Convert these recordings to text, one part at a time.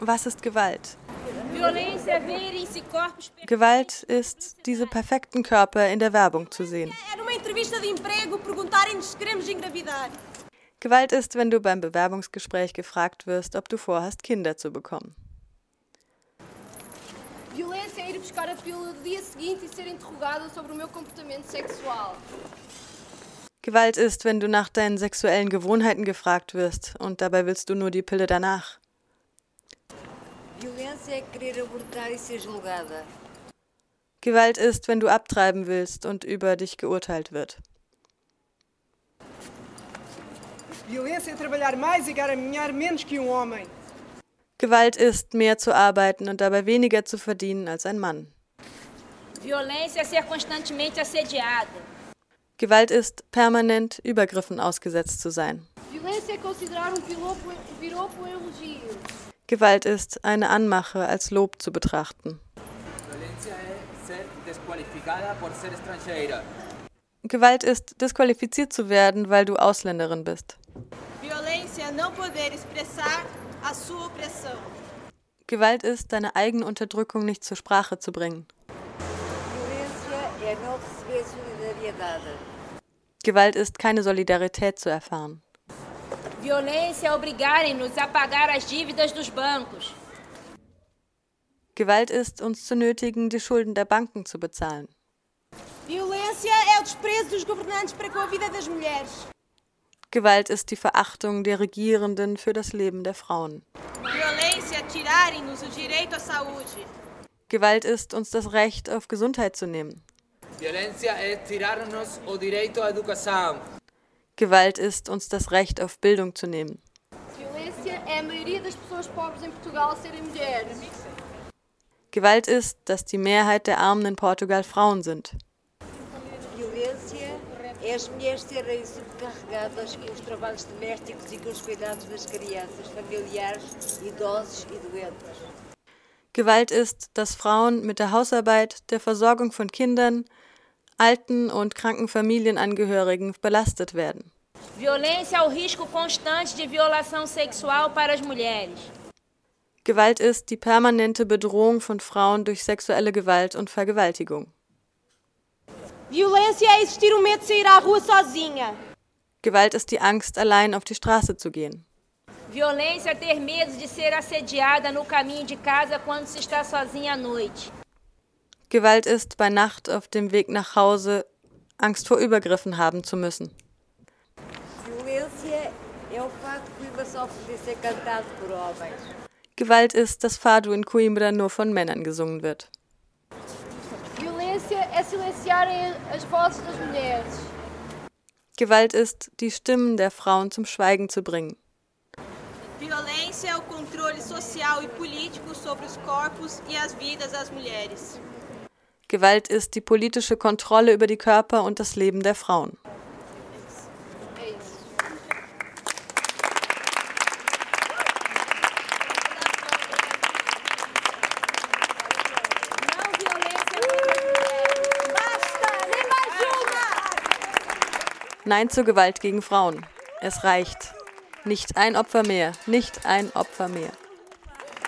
Was ist Gewalt? Gewalt ist, diese perfekten Körper in der Werbung zu sehen. Gewalt ist, wenn du beim Bewerbungsgespräch gefragt wirst, ob du vorhast, Kinder zu bekommen. Violência é ir buscar a pílula do dia seguinte e ser interrogada sobre o meu comportamento sexual. Gewalt ist, wenn du nach deinen sexuellen Gewohnheiten gefragt wirst und dabei willst du nur die Pille danach. Gewalt ist, wenn du abtreiben willst und über dich geurteilt wird. E. Gewalt ist, mehr zu arbeiten und dabei weniger zu verdienen als ein Mann. Gewalt ist, permanent Übergriffen ausgesetzt zu sein. Elogio. Gewalt ist, eine Anmache als Lob zu betrachten. Gewalt ist, disqualifiziert zu werden, weil du Ausländerin bist. Violência não poder expressar a sua opressão. Gewalt ist, deine eigene Unterdrückung nicht zur Sprache zu bringen. Gewalt ist, keine Solidarität zu erfahren. Violência obrigarem-nos a pagar as dívidas dos bancos. Gewalt ist, uns zu nötigen, die Schulden der Banken zu bezahlen. Violência é a das. Gewalt ist die Verachtung der Regierenden für das Leben der Frauen. Gewalt ist, uns das Recht auf Gesundheit zu nehmen. Gewalt ist, uns das Recht auf Bildung zu nehmen. Gewalt ist, dass die Mehrheit der Armen in Portugal Frauen sind é as mulheres serem subcarregadas com os trabalhos domésticos e com os cuidados das crianças, familiares, idosos e doentes. Gewalt ist, dass Frauen mit der Hausarbeit, der Versorgung von Kindern, alten und kranken Familienangehörigen belastet werden. Violência é o risco constante de violação sexual para as mulheres. Gewalt ist die permanente Bedrohung von Frauen durch sexuelle Gewalt und Vergewaltigung. Violência é existir o medo de sair à rua sozinha. Gewalt ist die Angst, allein auf die Straße zu gehen. Violência é ter medo de ser assediada no caminho de casa quando se está sozinha à noite. Gewalt ist, bei Nacht auf dem Weg nach Hause Angst vor Übergriffen haben zu müssen. Gewalt ist, dass Fado in Coimbra nur von Männern gesungen wird. Gewalt ist, die Stimmen der Frauen zum Schweigen zu bringen. E e. Gewalt ist die politische Kontrolle über die Körper und das Leben der Frauen. Nein zur Gewalt gegen Frauen. Es reicht. Nicht ein Opfer mehr. Nicht ein Opfer mehr.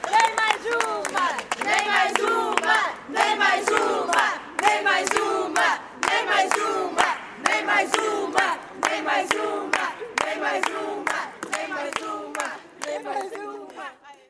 Neymar Zuma! Neymar Zuma! Neymar Zuma! Neymar Zuma!